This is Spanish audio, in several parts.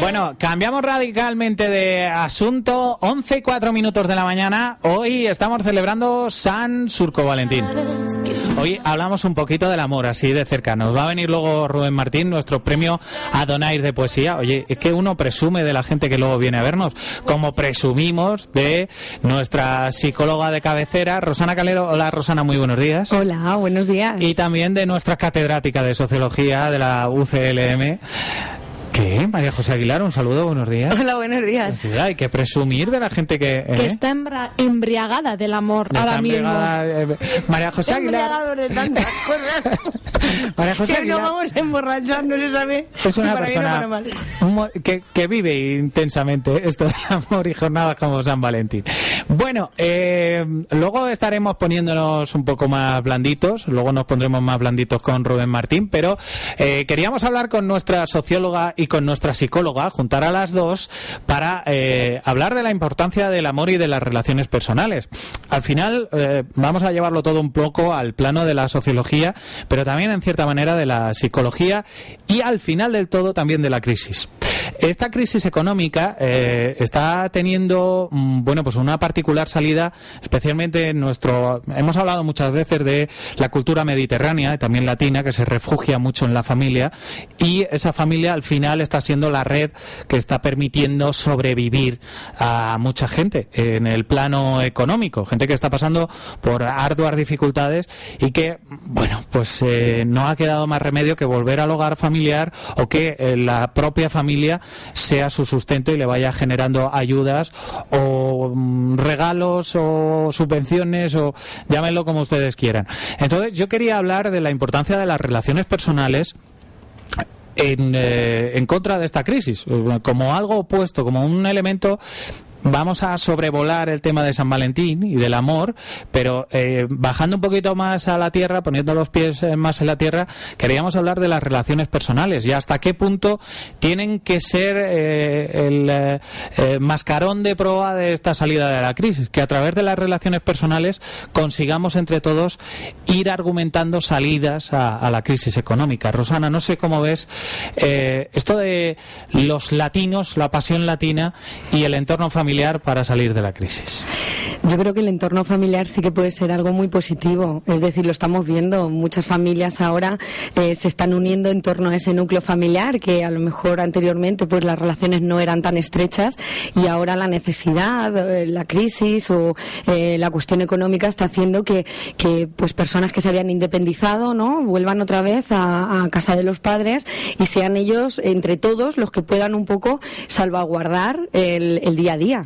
Bueno, cambiamos radicalmente de asunto. 11 y 4 minutos de la mañana. Hoy estamos celebrando San Surco Valentín. Hoy hablamos un poquito del amor, así de cerca. Nos va a venir luego Rubén Martín, nuestro premio Adonair de poesía. Oye, es que uno presume de la gente que luego viene a vernos, como presumimos de nuestra psicóloga de cabecera, Rosana Calero. Hola, Rosana, muy buenos días. Hola, buenos días. Y también de nuestra catedrática de sociología de la UCLM. ¿Qué? María José Aguilar, un saludo, buenos días. Hola, buenos días. Sí, hay que presumir de la gente que... Que ¿eh? está embra- embriagada del amor Está ahora mismo. eh, María José Aguilar. De tantas cosas. María José que no Aguilar vamos a emborrachar, no se sabe. es una persona que vive intensamente esto del amor y jornadas como San Valentín. Bueno, eh, luego estaremos poniéndonos un poco más blanditos, luego nos pondremos más blanditos con Rubén Martín, pero eh, queríamos hablar con nuestra socióloga y con nuestra psicóloga, juntar a las dos para eh, hablar de la importancia del amor y de las relaciones personales. Al final eh, vamos a llevarlo todo un poco al plano de la sociología, pero también en cierta manera de la psicología y al final del todo también de la crisis. Esta crisis económica eh, está teniendo, mm, bueno, pues una particular salida, especialmente en nuestro. Hemos hablado muchas veces de la cultura mediterránea y también latina, que se refugia mucho en la familia, y esa familia al final está siendo la red que está permitiendo sobrevivir a mucha gente en el plano económico, gente que está pasando por arduas dificultades y que, bueno, pues eh, no ha quedado más remedio que volver al hogar familiar o que eh, la propia familia sea su sustento y le vaya generando ayudas o mm, regalos o subvenciones o llámenlo como ustedes quieran. Entonces yo quería hablar de la importancia de las relaciones personales en, eh, en contra de esta crisis, como algo opuesto, como un elemento. Vamos a sobrevolar el tema de San Valentín y del amor, pero eh, bajando un poquito más a la tierra, poniendo los pies eh, más en la tierra, queríamos hablar de las relaciones personales y hasta qué punto tienen que ser eh, el eh, eh, mascarón de proa de esta salida de la crisis, que a través de las relaciones personales consigamos entre todos ir argumentando salidas a, a la crisis económica. Rosana, no sé cómo ves esto de los latinos, la pasión latina y el entorno familiar para salir de la crisis. Yo creo que el entorno familiar sí que puede ser algo muy positivo. Es decir, lo estamos viendo. Muchas familias ahora eh, se están uniendo en torno a ese núcleo familiar que a lo mejor anteriormente pues las relaciones no eran tan estrechas y ahora la necesidad, eh, la crisis o eh, la cuestión económica está haciendo que, pues personas que se habían independizado no vuelvan otra vez a, a casa de los padres y sean ellos entre todos los que puedan un poco salvaguardar el, el día a día.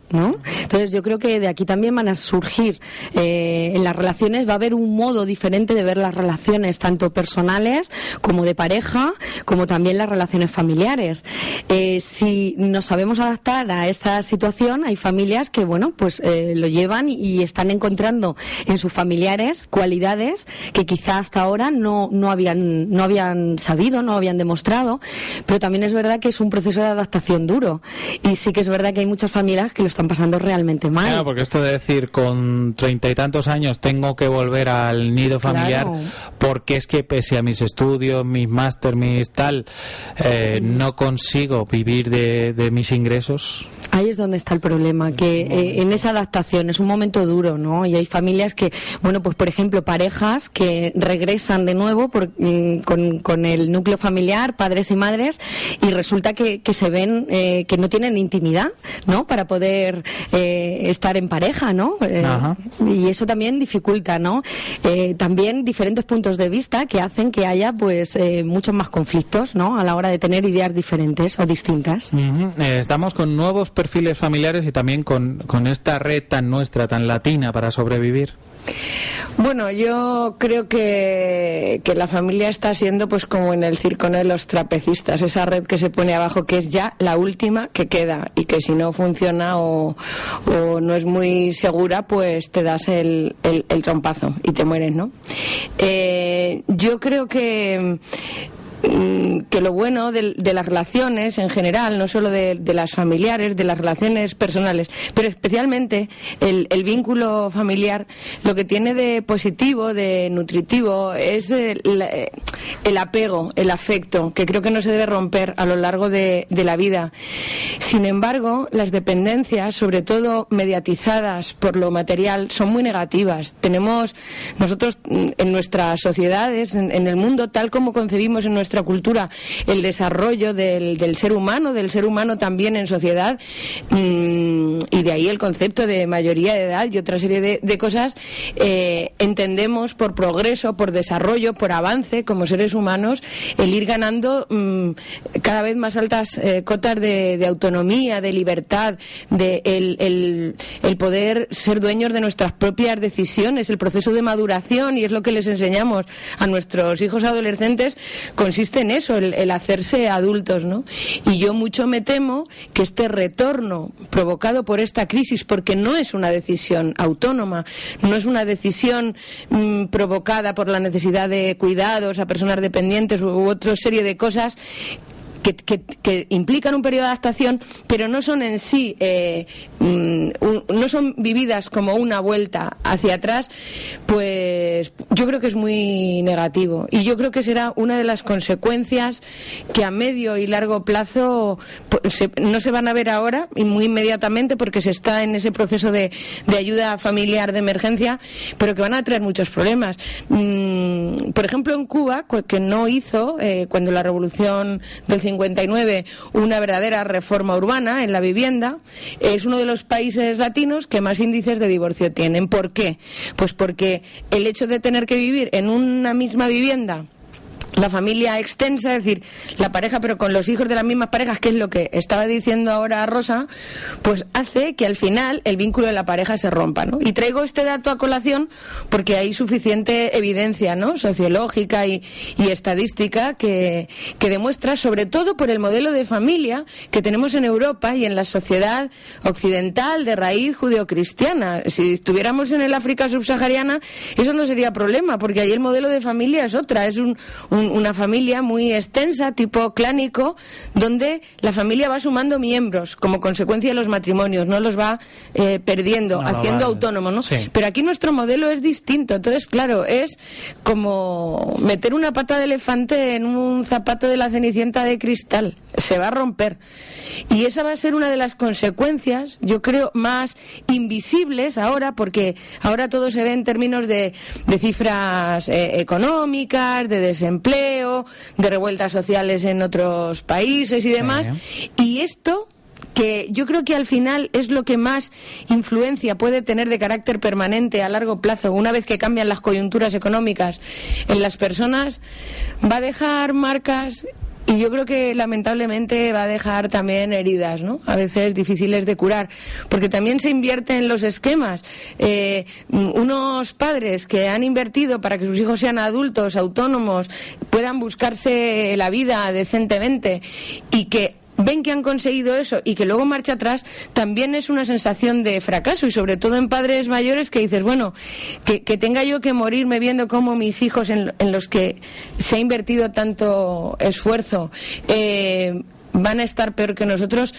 ¿no? Entonces yo creo que de aquí también van a surgir eh, en las relaciones, va a haber un modo diferente de ver las relaciones, tanto personales como de pareja, como también las relaciones familiares. Eh, si nos sabemos adaptar a esta situación, hay familias que, bueno, pues eh, lo llevan y están encontrando en sus familiares cualidades que quizá hasta ahora no, no, habían, no habían sabido, no habían demostrado, pero también es verdad que es un proceso de adaptación duro. Y sí que es verdad que hay muchas familias que lo están pasando realmente mal. Claro, porque esto de decir con treinta y tantos años tengo que volver al nido familiar Claro. porque es que pese a mis estudios, mis máster, mis tal, eh, no consigo vivir de, de mis ingresos. Ahí es donde está el problema, que eh, en esa adaptación es un momento duro, ¿no? Y hay familias que, bueno, pues por ejemplo, parejas que regresan de nuevo por- mm, con, con el núcleo familiar, padres y madres, y resulta que, que se ven eh, que no tienen intimidad, ¿no? Para poder eh, estar en pareja, ¿no? Eh, y eso también dificulta, ¿no? Eh, también diferentes puntos de vista que hacen que haya, pues, eh, muchos más conflictos, ¿no? A la hora de tener ideas diferentes o distintas. Estamos con nuevos perfiles familiares y también con, con esta red tan nuestra, tan latina para sobrevivir. Bueno, yo creo que, que la familia está siendo pues como en el circo de los trapecistas, esa red que se pone abajo que es ya la última que queda y que si no funciona o, o no es muy segura, pues te das el, el, el trompazo y te mueres, ¿no? Eh, yo creo que que lo bueno de, las relaciones en general, no solo de, las familiares, de las relaciones personales, pero especialmente el, vínculo familiar, lo que tiene de positivo, de nutritivo, es el, apego, el afecto, que creo que no se debe romper a lo largo de, de la vida. Sin embargo, las dependencias, sobre todo mediatizadas por lo material, son muy negativas. Tenemos nosotros mm, en nuestras sociedades, en, el mundo, tal como concebimos en nuestra cultura el desarrollo del, ser humano, del ser humano también en sociedad, mm, y de ahí el concepto de mayoría de edad y otra serie de, cosas, eh, entendemos por progreso, por desarrollo, por avance como seres humanos, el ir ganando mm, cada vez más altas eh, cotas de, autonomía, de libertad, de el, poder ser dueños de nuestras propias decisiones, el proceso de maduración, y es lo que les enseñamos a nuestros hijos adolescentes, en eso, el, hacerse adultos, ¿no? Y yo mucho me temo que este retorno provocado por esta crisis, porque no es una decisión autónoma, no es una decisión mm, provocada por la necesidad de cuidados a personas dependientes u otra serie de cosas que, implican un periodo de adaptación, pero no son en sí, eh, mm, no son vividas como una vuelta hacia atrás, pues yo creo que es muy negativo. Y yo creo que será una de las consecuencias que a medio y largo plazo pues, no se van a ver ahora y muy inmediatamente porque se está en ese proceso de, ayuda familiar de emergencia, pero que van a traer muchos problemas. Mm, por ejemplo, en Cuba, que no hizo, eh, cuando la revolución del 59 una verdadera reforma urbana en la vivienda, es uno de los países latinos que más índices de divorcio tienen. ¿Por qué? Pues porque el hecho de tener que vivir en una misma vivienda la familia extensa, es decir, la pareja pero con los hijos de las mismas parejas, que es lo que estaba diciendo ahora Rosa, pues hace que al final el vínculo de la pareja se rompa, ¿no? Y traigo este dato a colación porque hay suficiente evidencia, ¿no? Sociológica y, estadística que, que demuestra, sobre todo por el modelo de familia que tenemos en Europa y en la sociedad occidental de raíz judeocristiana. Si estuviéramos en el África subsahariana, eso no sería problema, porque ahí el modelo de familia es otra, es un una familia muy extensa, tipo clánico, donde la familia va sumando miembros como consecuencia de los matrimonios, no los va eh, perdiendo, haciendo autónomo, ¿no? Pero aquí nuestro modelo es distinto. Entonces, claro, es como meter una pata de elefante en un zapato de la cenicienta de cristal. Se va a romper. Y esa va a ser una de las consecuencias, yo creo, más invisibles ahora, porque ahora todo se ve en términos de, cifras eh, económicas, de desempleo de revueltas sociales en otros países y demás. Y esto que yo creo que al final es lo que más influencia puede tener de carácter permanente a largo plazo, una vez que cambian las coyunturas económicas en las personas, va a dejar marcas y yo creo que lamentablemente va a dejar también heridas, ¿no? A veces difíciles de curar, porque también se invierte en los esquemas. Eh, unos padres que han invertido para que sus hijos sean adultos, autónomos, puedan buscarse la vida decentemente y que ven que han conseguido eso y que luego marcha atrás, también es una sensación de fracaso y sobre todo en padres mayores que dices, bueno, que, tenga yo que morirme viendo cómo mis hijos en, los que se ha invertido tanto esfuerzo, eh, van a estar peor que nosotros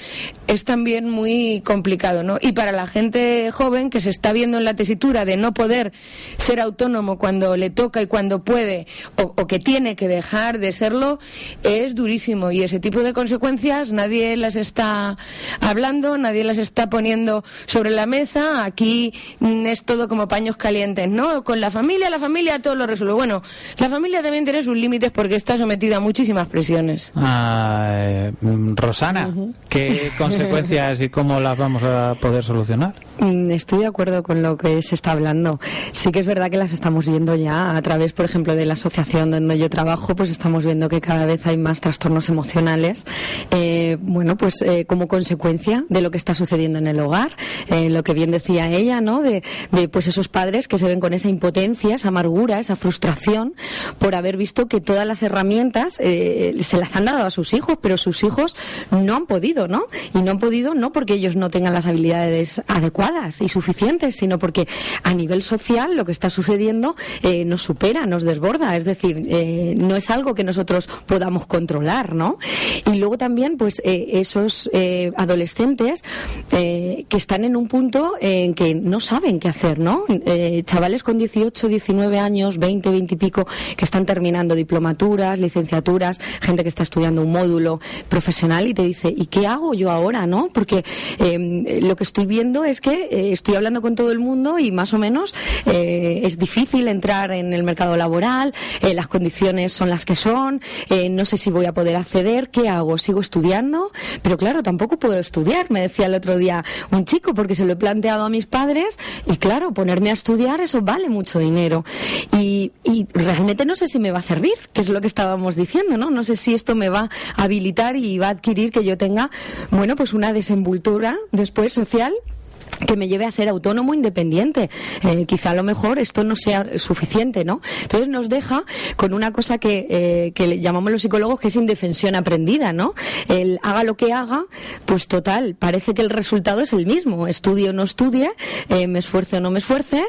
es también muy complicado, ¿no? Y para la gente joven que se está viendo en la tesitura de no poder ser autónomo cuando le toca y cuando puede o, que tiene que dejar de serlo es durísimo y ese tipo de consecuencias nadie las está hablando, nadie las está poniendo sobre la mesa. Aquí es todo como paños calientes, ¿no? Con la familia, la familia todo lo resuelve. Bueno, la familia también tiene sus límites porque está sometida a muchísimas presiones. Ah, Mm, Rosana, ¿qué consecuencias y cómo las vamos a poder solucionar? Mm, estoy de acuerdo con lo que se está hablando. Sí que es verdad que las estamos viendo ya a través, por ejemplo, de la asociación donde yo trabajo, pues estamos viendo que cada vez hay más trastornos emocionales, eh, bueno, pues eh, como consecuencia de lo que está sucediendo en el hogar, eh, lo que bien decía ella, ¿no? De, de, pues esos padres que se ven con esa impotencia, esa amargura, esa frustración por haber visto que todas las herramientas se las han dado a sus hijos, pero sus hijos no han podido, ¿no? Y no han podido no porque ellos no tengan las habilidades adecuadas y suficientes, sino porque a nivel social lo que está sucediendo eh, nos supera, nos desborda, es decir, eh, no es algo que nosotros podamos controlar, ¿no? Y luego también, pues, eh, esos adolescentes que están en un punto en que no saben qué hacer, ¿no? chavales con 18, 19 años, 20, 20 y pico, que están terminando diplomaturas, licenciaturas, gente que está estudiando un módulo profesional y te dice, ¿y qué hago yo ahora, no? Porque lo que estoy viendo es que estoy hablando con todo el mundo y más o menos es difícil entrar en el mercado laboral, eh, las condiciones son las que son, eh, no sé si voy a poder acceder, ¿qué hago? ¿Sigo estudiando? Pero claro, tampoco puedo estudiar, me decía el otro día un chico, porque se lo he planteado a mis padres y claro, ponerme a estudiar eso vale mucho dinero. Y, y realmente no sé si me va a servir, que es lo que estábamos diciendo, ¿no? No sé si esto me va a habilitar y va a adquirir que yo tenga, bueno, pues una desenvoltura después social que me lleve a ser autónomo independiente. Eh, quizá a lo mejor esto no sea suficiente, ¿no? Entonces nos deja con una cosa que, eh, que llamamos los psicólogos que es indefensión aprendida, ¿no? El haga lo que haga, pues total, parece que el resultado es el mismo. Estudie o no estudie, eh, me esfuerce o no me esfuerce,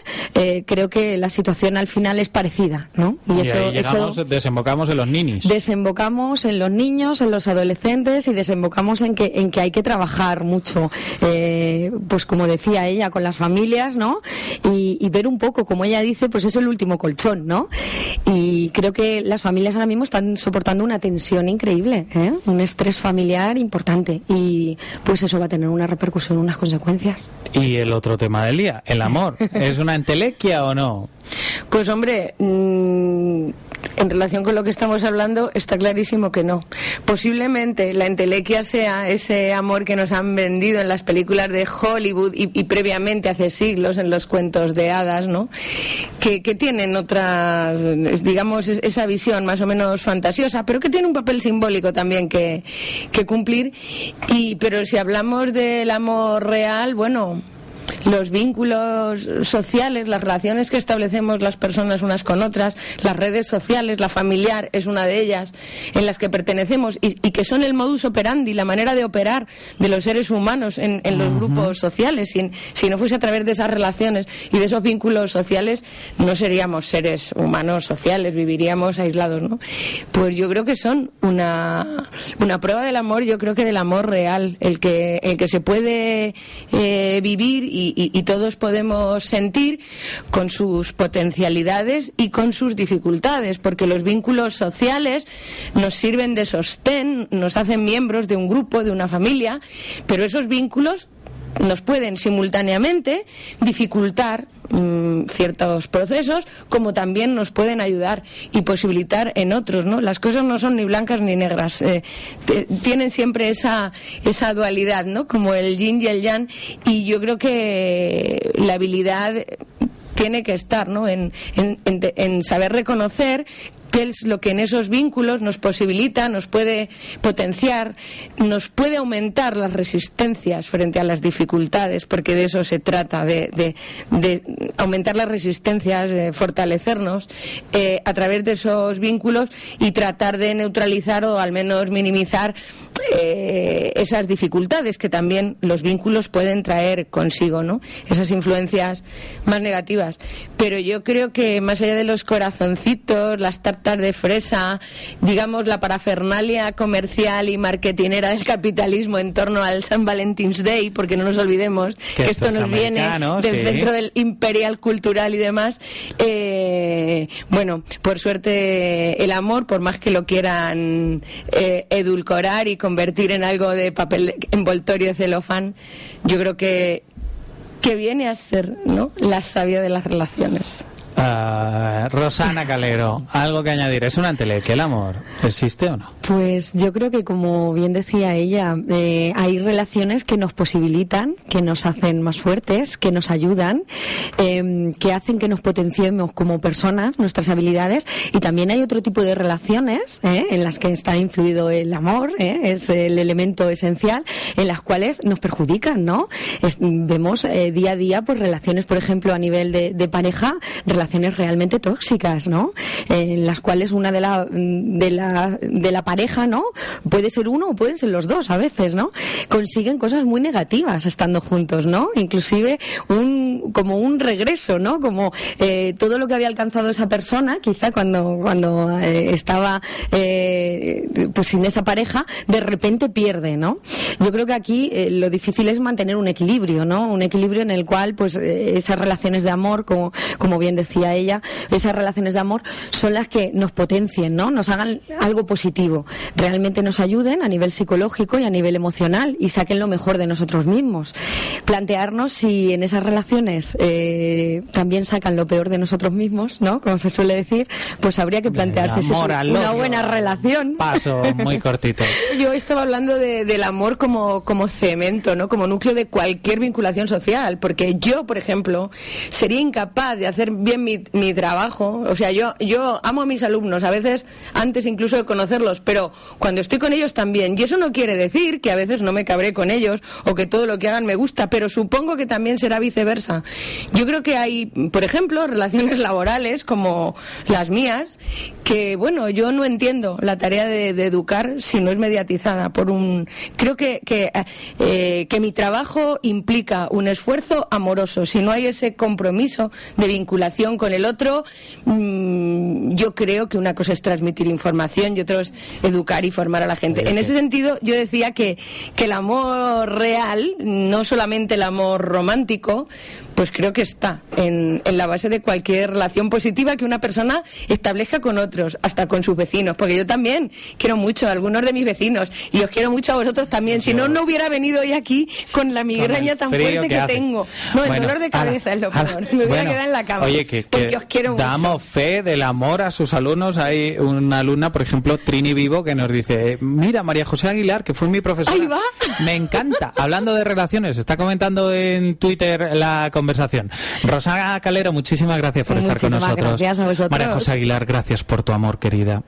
creo que la situación al final es parecida, ¿no? Y, eso, desembocamos en los niños. Desembocamos en los niños, en los adolescentes y desembocamos en que, en que hay que trabajar mucho, pues como decía ella, con las familias, ¿no? Y, ver un poco, como ella dice, pues es el último colchón, ¿no? Y creo que las familias ahora mismo están soportando una tensión increíble, ¿eh? un estrés familiar importante y pues eso va a tener una repercusión, unas consecuencias. Y el otro tema del día, el amor, ¿es una entelequia o no? Pues hombre, mmm, en relación con lo que estamos hablando, está clarísimo que no. Posiblemente la entelequia sea ese amor que nos han vendido en las películas de Hollywood y, previamente hace siglos en los cuentos de hadas, ¿no? Que, tienen otras, digamos, esa visión más o menos fantasiosa, pero que tiene un papel simbólico también que, que cumplir. Y, pero si hablamos del amor real, bueno, los vínculos sociales, las relaciones que establecemos las personas unas con otras, las redes sociales, la familiar es una de ellas, en las que pertenecemos y, que son el modus operandi, la manera de operar de los seres humanos en, los grupos sociales. Si, si, no fuese a través de esas relaciones y de esos vínculos sociales, no seríamos seres humanos sociales, viviríamos aislados, ¿no? Pues yo creo que son una, una prueba del amor, yo creo que del amor real, el que, el que se puede eh, vivir y, todos podemos sentir con sus potencialidades y con sus dificultades, porque los vínculos sociales nos sirven de sostén, nos hacen miembros de un grupo, de una familia, pero esos vínculos nos pueden simultáneamente dificultar mm, ciertos procesos como también nos pueden ayudar y posibilitar en otros no las cosas no son ni blancas ni negras eh, tienen siempre esa esa dualidad no como el yin y el yang y yo creo que la habilidad tiene que estar ¿no? en, en, saber reconocer qué es lo que en esos vínculos nos posibilita, nos puede potenciar, nos puede aumentar las resistencias frente a las dificultades, porque de eso se trata, de, aumentar las resistencias, de fortalecernos eh, a través de esos vínculos y tratar de neutralizar o al menos minimizar eh, esas dificultades que también los vínculos pueden traer consigo, ¿no? Esas influencias más negativas. Pero yo creo que más allá de los corazoncitos, las de fresa, digamos la parafernalia comercial y marketinera del capitalismo en torno al San Valentine's Day, porque no nos olvidemos que, esto, nos viene del centro del imperial cultural y demás. Eh, bueno, por suerte el amor, por más que lo quieran eh, edulcorar y convertir en algo de papel envoltorio de celofán, yo creo que que viene a ser ¿no? la sabia de las relaciones. Uh, Rosana Calero, algo que añadir. ¿Es una que el amor? ¿Existe o no? Pues yo creo que, como bien decía ella, eh, hay relaciones que nos posibilitan, que nos hacen más fuertes, que nos ayudan, eh, que hacen que nos potenciemos como personas, nuestras habilidades. Y también hay otro tipo de relaciones eh, en las que está influido el amor, eh, es el elemento esencial, en las cuales nos perjudican, ¿no? vemos día a día pues relaciones, por ejemplo, a nivel de, de pareja, relaciones relaciones realmente tóxicas, ¿no? En las cuales una de la, de la, de la pareja, ¿no? Puede ser uno o pueden ser los dos a veces, ¿no? Consiguen cosas muy negativas estando juntos, ¿no? Inclusive un, como un regreso, ¿no? Como eh, todo lo que había alcanzado esa persona, quizá cuando, cuando eh, estaba eh, pues sin esa pareja, de repente pierde, ¿no? Yo creo que aquí lo difícil es mantener un equilibrio, ¿no? Un equilibrio en el cual, pues, esas relaciones de amor, como, como bien decía ella, esas relaciones de amor son las que nos potencien, ¿no? Nos hagan algo positivo, realmente nos ayuden a nivel psicológico y a nivel emocional y saquen lo mejor de nosotros mismos. Plantearnos si en esas relaciones eh, también sacan lo peor de nosotros mismos, ¿no? Como se suele decir, pues habría que plantearse si es una odio. buena relación. Paso muy cortito. Yo estaba hablando de- del amor como, como cemento, ¿no? Como núcleo de cualquier vinculación social. Porque yo, por ejemplo, sería incapaz de hacer bien mi, mi trabajo. O sea, yo, yo amo a mis alumnos, a veces antes incluso de conocerlos, pero cuando estoy con ellos también. Y eso no quiere decir que a veces no me cabré con ellos o que todo lo que hagan me gusta, pero supongo que también será viceversa. Yo creo que hay, por ejemplo, relaciones laborales como las mías, que bueno, yo no entiendo la tarea de, educar si no es mediatizada por un. Creo que, que, eh, que mi trabajo implica un esfuerzo amoroso. Si no hay ese compromiso de vinculación con el otro, mm, yo creo que una cosa es transmitir información y otra es educar y formar a la gente. En ese sentido, yo decía que, que el amor real, no solamente el amor romántico, pues creo que está en, en la base de cualquier relación positiva que una persona establezca con otros, hasta con sus vecinos, porque yo también quiero mucho a algunos de mis vecinos y os quiero mucho a vosotros también. Si no, no hubiera venido hoy aquí con la migraña el tan fuerte que tengo. No, el Bueno, dolor de ala, cabeza es lo ala. peor. Me hubiera Bueno, quedado en la cama. Oye, que, os quiero mucho. damos fe del amor a sus alumnos. Hay una alumna, por ejemplo, Trini Vivo, que nos dice, mira, María José Aguilar, que fue mi profesora. Ahí va. Me encanta. Hablando de relaciones, está comentando en Twitter la conversación. Rosana Calero, muchísimas gracias por estar con nosotros. gracias a vosotros. María José Aguilar, gracias por tu amor, querida.